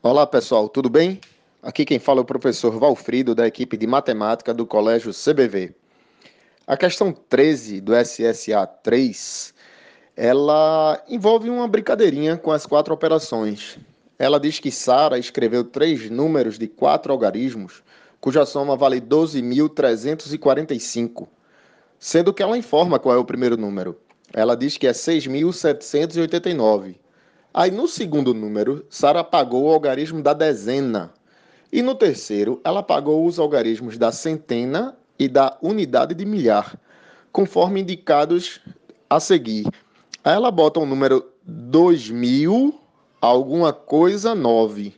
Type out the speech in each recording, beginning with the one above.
Olá pessoal, tudo bem? Aqui quem fala é o professor Valfrido, da equipe de matemática do Colégio CBV. A questão 13 do SSA 3, ela envolve uma brincadeirinha com as quatro operações. Ela diz que Sara escreveu três números de quatro algarismos, cuja soma vale 12.345, sendo que ela informa qual é o primeiro número. Ela diz que é 6.789 Aí no segundo número, Sara pagou o algarismo da dezena. E no terceiro, ela pagou os algarismos da centena e da unidade de milhar, conforme indicados a seguir. Aí ela bota o número 2000 alguma coisa 9.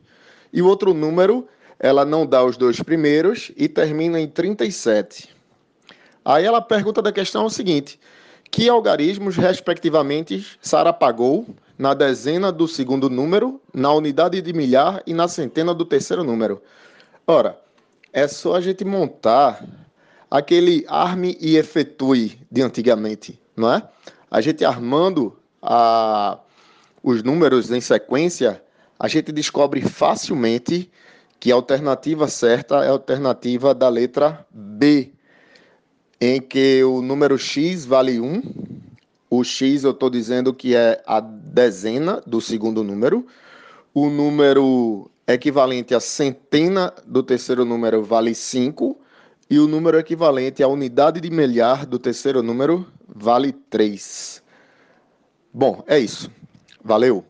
E o outro número, ela não dá os dois primeiros e termina em 37. Aí ela pergunta da questão o seguinte: que algarismos, respectivamente, Sara pagou na dezena do segundo número, na unidade de milhar e na centena do terceiro número. Ora, é só a gente montar aquele arme e efetue de antigamente, não é? A gente armando a, os números em sequência, a gente descobre facilmente que a alternativa certa é a alternativa da letra B, em que o número x vale 1 o X eu estou dizendo que é a dezena do segundo número. O número equivalente à centena do terceiro número vale 5. E o número equivalente à unidade de milhar do terceiro número vale 3. Bom, é isso. Valeu!